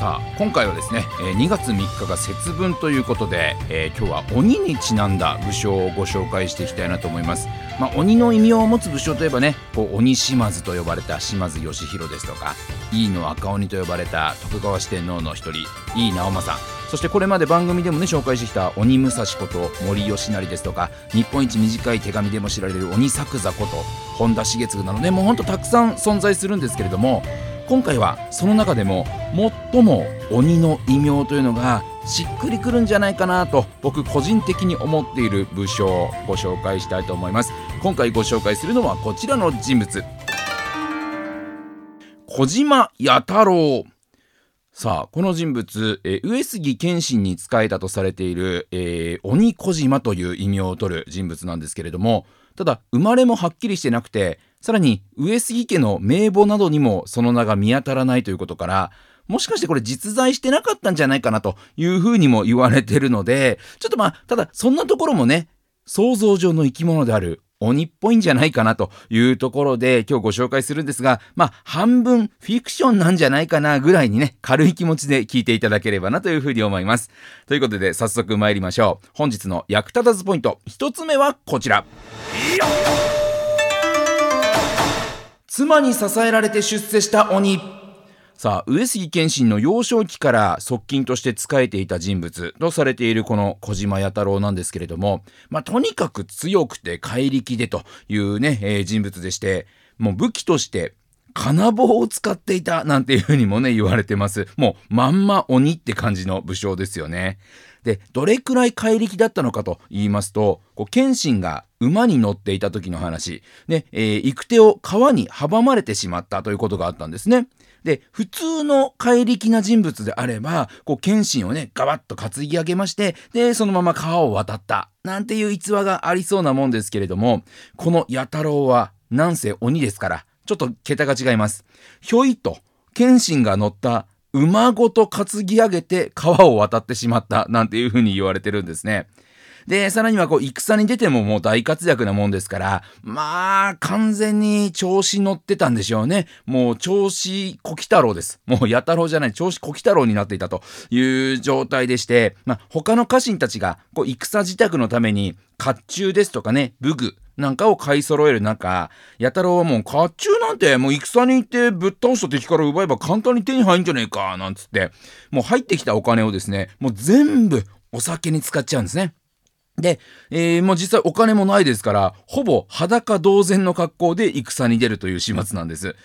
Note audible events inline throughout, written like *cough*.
さあ今回はですね、2月3日が節分ということで、えー今日は鬼にちなんだ武将をご紹介していきたいなと思います、まあ、鬼の異名を持つ武将といえばねこう鬼島津と呼ばれた島津義弘ですとか井伊の赤鬼と呼ばれた徳川四天王の一人井伊直政。そしてこれまで番組でもね紹介してきた鬼武蔵こと森吉成ですとか日本一短い手紙でも知られる鬼作座こと本田重次などねもうほんとたくさん存在するんですけれども今回はその中でも最も鬼の異名というのがしっくりくるんじゃないかなと僕個人的に思っている武将をご紹介したいと思います。今回ご紹介するのはこちらの人物。小島弥太郎。さあこの人物、えー上杉謙信に仕えたとされている、えー鬼小島という異名を取る人物なんですけれどもただ生まれもはっきりしてなくてさらに上杉家の名簿などにもその名が見当たらないということからもしかしてこれ実在してなかったんじゃないかなというふうにも言われてるのでちょっとまあただそんなところもね想像上の生き物である鬼っぽいんじゃないかなというところで今日ご紹介するんですが、まあ半分フィクションなんじゃないかなぐらいにね、軽い気持ちで聞いていただければなというふうに思います。ということで早速参りましょう。本日の役立たずポイント、一つ目はこちら。妻に支えられて出世した鬼。さあ、上杉謙信の幼少期から側近として仕えていた人物とされているこの小島弥太郎なんですけれども、まあ、とにかく強くて怪力でというね、えー人物でして、もう武器として金棒を使っていたなんていうふうにもね言われてます。もうまんま鬼って感じの武将ですよね。で、どれくらい怪力だったのかと言いますと、こう謙信が馬に乗っていた時の話、ね、えー行く手を川に阻まれてしまったということがあったんですね。で、普通の怪力な人物であれば、こう、謙信をね、ガバッと担ぎ上げまして、で、そのまま川を渡った、なんていう逸話がありそうなもんですけれども、この弥太郎は、なんせ鬼ですから、ちょっと桁が違います。ひょいと、謙信が乗った馬ごと担ぎ上げて川を渡ってしまった、なんていうふうに言われてるんですね。で、さらにはこう、戦に出てももう大活躍なもんですから、まあ、完全に調子乗ってたんでしょうね。もう調子小鬼太郎です。もう弥太郎じゃない、調子小鬼太郎になっていたという状態でして、まあ、他の家臣たちが、こう、戦自宅のために、甲冑ですとかね、武具、なんかを買い揃える中、弥太郎はもう甲冑なんてもう戦に行ってぶっ倒した敵から奪えば簡単に手に入んじゃねえか、なんつって、もう入ってきたお金をですね、もう全部お酒に使っちゃうんですね。で、えーもう実際お金もないですから、ほぼ裸同然の格好で戦に出るという始末なんです。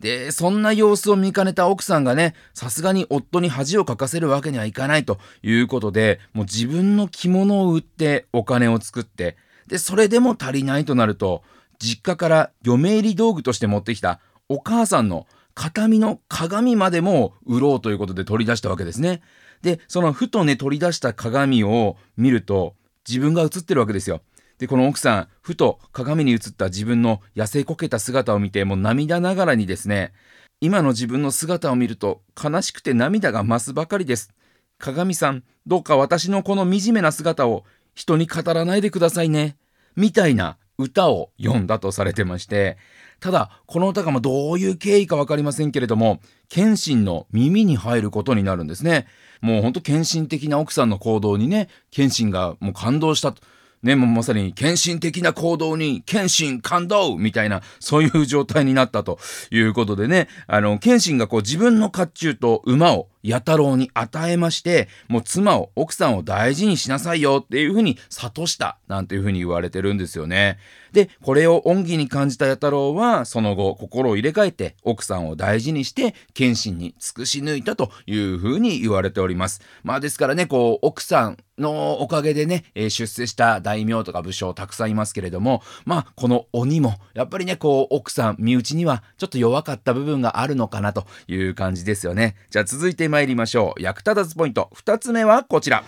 で、そんな様子を見かねた奥さんがね、さすがに夫に恥をかかせるわけにはいかないということで、もう自分の着物を売ってお金を作って、で、それでも足りないとなると、実家から嫁入り道具として持ってきたお母さんの形見の鏡までも売ろうということで取り出したわけですね。で、そのふとね、取り出した鏡を見ると、自分が映ってるわけですよ。で、この奥さん、ふと鏡に映った自分の痩せこけた姿を見て、もう涙ながらにですね、今の自分の姿を見ると悲しくて涙が増すばかりです。鏡さん、どうか私のこの惨めな姿を人に語らないでくださいね。みたいな歌を読んだとされてまして、ただ、この歌がまどういう経緯かわかりませんけれども、謙信の耳に入ることになるんですね。もうほんと献身的な奥さんの行動にね、謙信がもう感動したと。ね、もうまさに献身的な行動に謙信感動みたいな、そういう状態になったということでね、あの、謙信がこう自分の甲冑と馬を弥太郎に与えまして、もう妻を、奥さんを大事にしなさいよっていうふうに諭した、なんていうふうに言われてるんですよね。で、これを恩義に感じた弥太郎は、その後、心を入れ替えて、奥さんを大事にして、謙信に尽くし抜いたというふうに言われております。まあですからね、こう、奥さんのおかげでね、えー出世した大名とか武将たくさんいますけれども、まあ、この鬼も、やっぱりね、こう、奥さん、身内にはちょっと弱かった部分があるのかなという感じですよね。じゃあ続いて参りましょう。役立たずポイント。二つ目はこちら。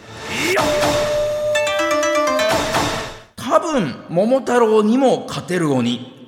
多分、桃太郎にも勝てる鬼。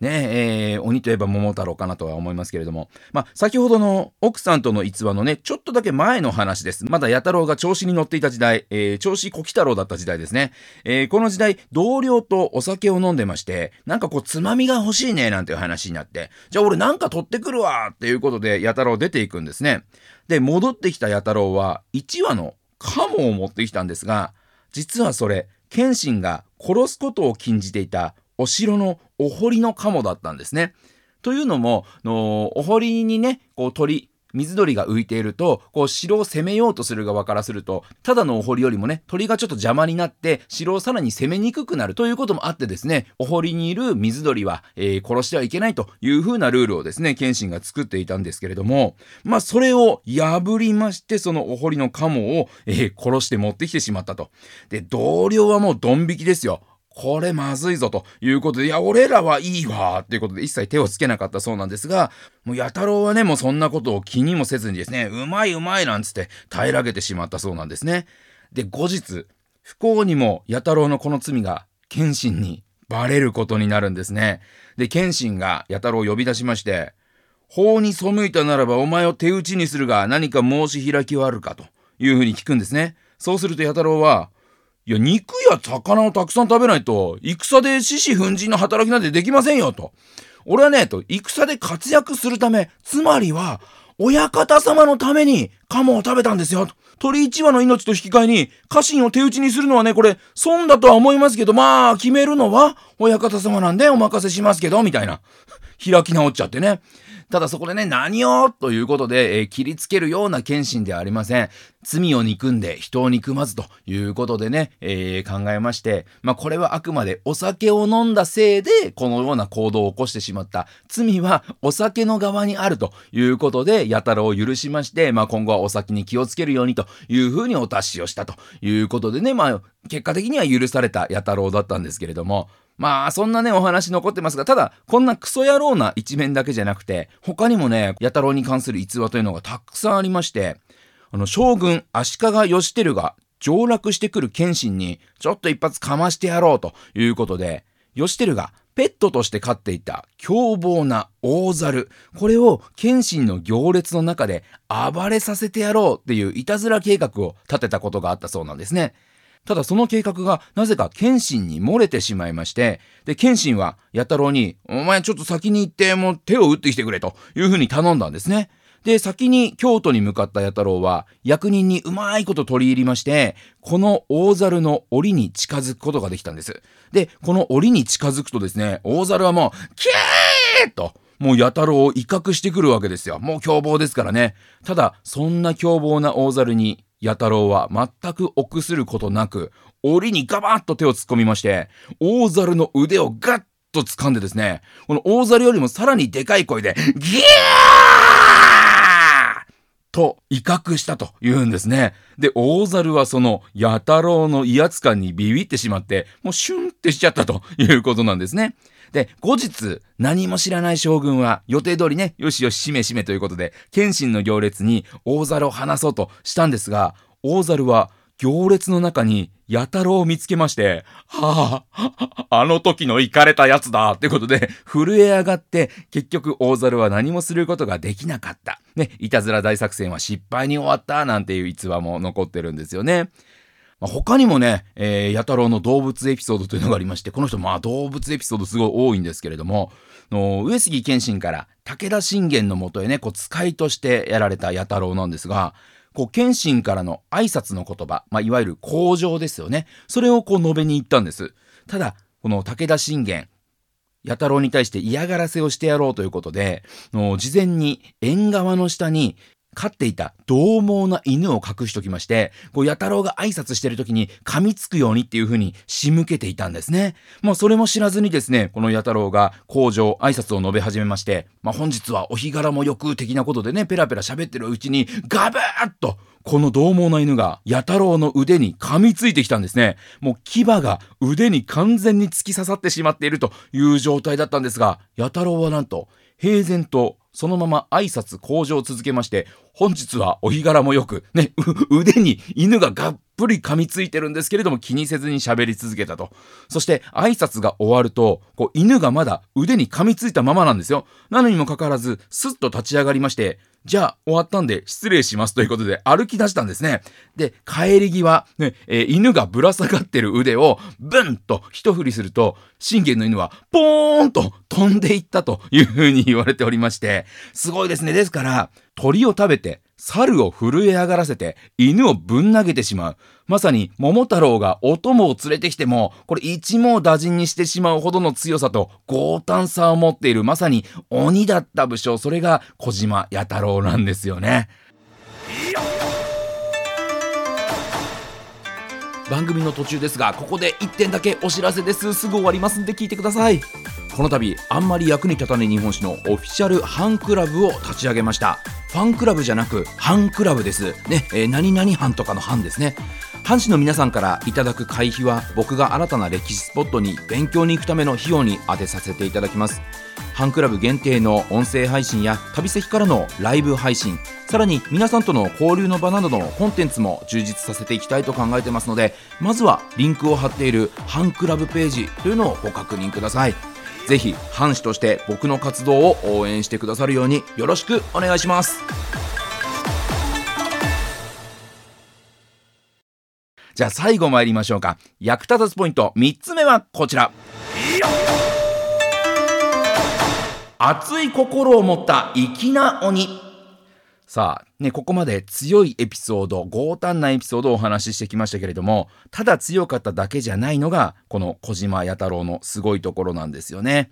ねえー、鬼といえば桃太郎かなとは思いますけれども。まあ、先ほどの奥さんとの逸話のね、ちょっとだけ前の話です。まだ弥太郎が調子に乗っていた時代、えー、調子小鬼太郎だった時代ですね。えー、この時代、同僚とお酒を飲んでまして、なんかこう、つまみが欲しいね、なんていう話になって、じゃあ俺なんか取ってくるわっていうことで、弥太郎出ていくんですね。で、戻ってきた弥太郎は、1羽のカモを持ってきたんですが、実はそれ、謙信が殺すことを禁じていたお城のお堀の鴨だったんですね。というのも、のお堀にね、こう鳥、水鳥が浮いていると、こう城を攻めようとする側からすると、ただのお堀よりもね、鳥がちょっと邪魔になって、城をさらに攻めにくくなるということもあってですね、お堀にいる水鳥は、えー、殺してはいけないという風なルールをですね、謙信が作っていたんですけれども、まあそれを破りまして、そのお堀の鴨を、えー、殺して持ってきてしまったと。で、同僚はもうドン引きですよ。これまずいぞということで、いや、俺らはいいわっていうことで一切手をつけなかったそうなんですが、もう、やたろうはね、もうそんなことを気にもせずにですね、うまいうまいなんつって平らげてしまったそうなんですね。で、後日、不幸にもやたろうのこの罪が、謙信にバレることになるんですね。で、謙信がやたろうを呼び出しまして、法に背いたならばお前を手打ちにするが何か申し開きはあるかというふうに聞くんですね。そうするとやたろうは、いや、肉や魚をたくさん食べないと、戦で獅子奮迅の働きなんてできませんよ、と。俺はね、と、戦で活躍するため、つまりは、親方様のために、鴨を食べたんですよ。と鳥一羽の命と引き換えに、家臣を手打ちにするのはね、これ、損だとは思いますけど、まあ、決めるのは、親方様なんでお任せしますけど、みたいな。*laughs* 開き直っちゃってね。ただそこでね、何を？ということで、えー、切りつけるような謙信ではありません。罪を憎んで人を憎まずということでね、えー、考えまして、まあこれはあくまでお酒を飲んだせいで、このような行動を起こしてしまった。罪はお酒の側にあるということで、やたらを許しまして、まあ今後はお酒に気をつけるようにというふうにお達しをしたということでね、まあ結果的には許されたやたろうだったんですけれども、まあ、そんなね、お話残ってますが、ただ、こんなクソ野郎な一面だけじゃなくて、他にもね、弥太郎に関する逸話というのがたくさんありまして、あの、将軍足利義輝が上洛してくる謙信に、ちょっと一発かましてやろうということで、義輝がペットとして飼っていた凶暴な大猿。これを謙信の行列の中で暴れさせてやろうっていういたずら計画を立てたことがあったそうなんですね。ただその計画がなぜか謙信に漏れてしまいまして、で、謙信は弥太郎に、お前ちょっと先に行ってもう手を打ってきてくれというふうに頼んだんですね。で、先に京都に向かった弥太郎は、役人にうまいこと取り入りまして、この大猿の檻に近づくことができたんです。で、この檻に近づくとですね、大猿はもう、キーと、もう弥太郎を威嚇してくるわけですよ。もう凶暴ですからね。ただ、そんな凶暴な大猿に、弥太郎は全く臆することなく、檻にガバッと手を突っ込みまして、大猿の腕をガッと掴んでですね、この大猿よりもさらにでかい声で、ギャーと威嚇したと言うんですね。で、大猿はその弥太郎の威圧感にビビってしまって、もうシュンってしちゃったということなんですね。で、後日、何も知らない将軍は予定通りね、よしよし、しめしめということで、謙信の行列に大猿を離そうとしたんですが、大猿は行列の中に弥太郎を見つけまして、はあ、あの時の行かれたやつだってことで、震え上がって、結局大猿は何もすることができなかった。ね、いたずら大作戦は失敗に終わったなんていう逸話も残ってるんですよね。まあ、他にもね、えー、弥太郎の動物エピソードというのがありまして、この人、まあ動物エピソードすごい多いんですけれども、の上杉謙信から武田信玄のもとへね、こう使いとしてやられた弥太郎なんですが、こう、謙信からの挨拶の言葉、まあ、いわゆる向上ですよね。それをこう述べに行ったんです。ただ、この武田信玄、弥太郎に対して嫌がらせをしてやろうということで、の事前に縁側の下に飼っていた獰猛な犬を隠しときまして、こう、や太郎が挨拶してる時に噛みつくようにっていう風に仕向けていたんですね。まあ、それも知らずにですね、このや太郎が工場挨拶を述べ始めまして、まあ、本日はお日柄もよく的なことでね、ペラペラ喋ってるうちに、ガブーッと、この獰猛な犬が、や太郎の腕に噛みついてきたんですね。もう牙が腕に完全に突き刺さってしまっているという状態だったんですが、や太郎はなんと、平然とそのまま挨拶向上を続けまして本日はお日柄もよくね腕に犬ががっぷり噛みついてるんですけれども気にせずに喋り続けたとそして挨拶が終わるとこう犬がまだ腕に噛みついたままなんですよなのにもかかわらずスッと立ち上がりましてじゃあ終わったんで失礼しますということで歩き出したんですね。で、帰り際、ね、えー、犬がぶら下がってる腕をブンと一振りすると、信玄の犬はポーンと飛んでいったというふうに言われておりまして、すごいですね。ですから、鳥を食べて猿を震え上がらせて犬をぶん投げてしまう。まさに桃太郎がお供を連れてきても、これ一網打尽にしてしまうほどの強さと強胆さを持っているまさに鬼だった武将、それが小島弥太郎なんですよね。番組の途中ですがここで1点だけお知らせですすぐ終わりますんで聞いてくださいこの度あんまり役に立たない日本史のオフィシャルファンクラブを立ち上げました。ファンクラブじゃなくハンクラブです。ね、えー、何々班とかの班ですね。藩士の皆さんからいただく会費は僕が新たな歴史スポットに勉強に行くための費用に充てさせていただきます。ファンクラブ限定の音声配信や旅先からのライブ配信さらに皆さんとの交流の場などのコンテンツも充実させていきたいと考えてますのでまずはリンクを貼っているファンクラブページというのをご確認ください。ぜひ藩士として僕の活動を応援してくださるようによろしくお願いします。じゃあ最後参りましょうか。役立たずポイント3つ目はこちら。熱い心を持った粋な鬼。さあ、ね、ここまで強いエピソード、強胆なエピソードをお話ししてきましたけれども、ただ強かっただけじゃないのが、この小島弥太郎のすごいところなんですよね。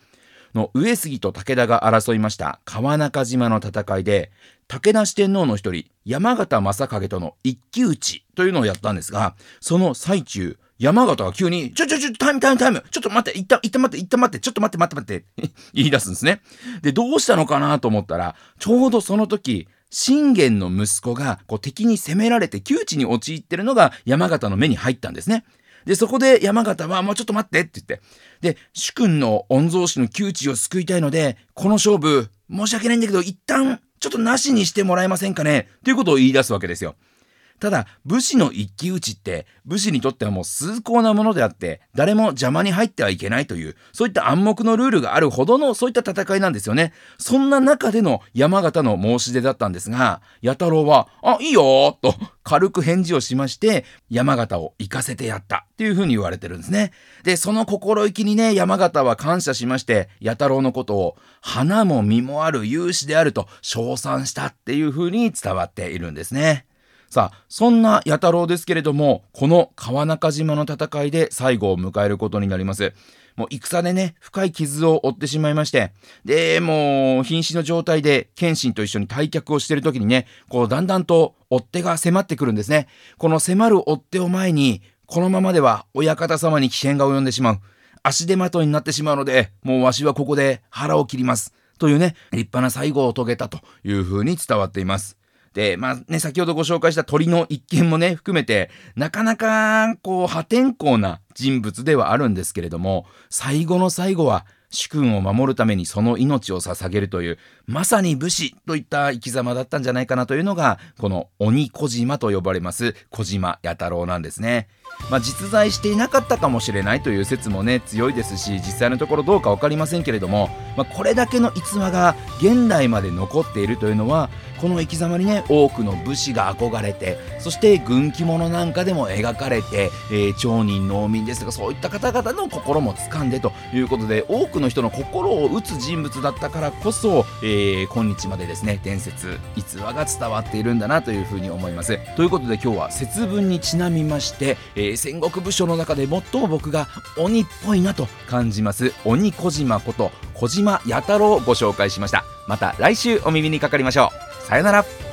の上杉と武田が争いました川中島の戦いで、武田四天王の一人、山形正景との一騎打ちというのをやったんですが、その最中、山形が急に、ちょちょちょ、タイムタイムタイムちょっと待って、いった、いった待って、いった待って、ちょっと待って、待って待って *laughs* 言い出すんですね。で、どうしたのかなと思ったら、ちょうどその時、信玄の息子がこう敵に攻められて窮地に陥ってるのが山形の目に入ったんですね。で、そこで山形は、もうちょっと待ってって言って。で、主君の御曹司の窮地を救いたいので、この勝負、申し訳ないんだけど、一旦、ちょっとなしにしてもらえませんかね？ということを言い出すわけですよ。ただ、武士の一騎打ちって、武士にとってはもう崇高なものであって、誰も邪魔に入ってはいけないという、そういった暗黙のルールがあるほどの、そういった戦いなんですよね。そんな中での山形の申し出だったんですが、弥太郎は、あ、いいよと軽く返事をしまして、山形を行かせてやったっていうふうに言われてるんですね。で、その心意気にね、山形は感謝しまして、弥太郎のことを、花も実もある勇士であると称賛したっていうふうに伝わっているんですね。さあ、そんな弥太郎ですけれども、この川中島の戦いで最後を迎えることになります。もう戦でね、深い傷を負ってしまいまして、で、もう瀕死の状態で謙信と一緒に退却をしている時にね、こうだんだんと追っ手が迫ってくるんですね。この迫る追っ手を前に、このままでは親方様に危険が及んでしまう。足手まといになってしまうので、もうわしはここで腹を切ります。というね、立派な最後を遂げたというふうに伝わっています。で、まあね、先ほどご紹介した鳥の一件もね、含めて、なかなか、こう、破天荒な人物ではあるんですけれども、最後の最後は、主君を守るためにその命を捧げるという、まさに武士といった生き様だったんじゃないかなというのが、この鬼小島と呼ばれます小島弥太郎なんですね。まあ、実在していなかったかもしれないという説もね強いですし実際のところどうか分かりませんけれども、まあ、これだけの逸話が現代まで残っているというのはこの生き様にね多くの武士が憧れてそして軍記物なんかでも描かれて、えー、町人農民ですとかそういった方々の心も掴んでということで多くの人の心を打つ人物だったからこそ、えー、今日までですね伝説逸話が伝わっているんだなというふうに思います。ということで今日は節分にちなみまして、えー、戦国武将の中で最も僕が鬼っぽいなと感じます鬼小島こと小島弥太郎をご紹介しました。また来週お耳にかかりましょう。さよなら。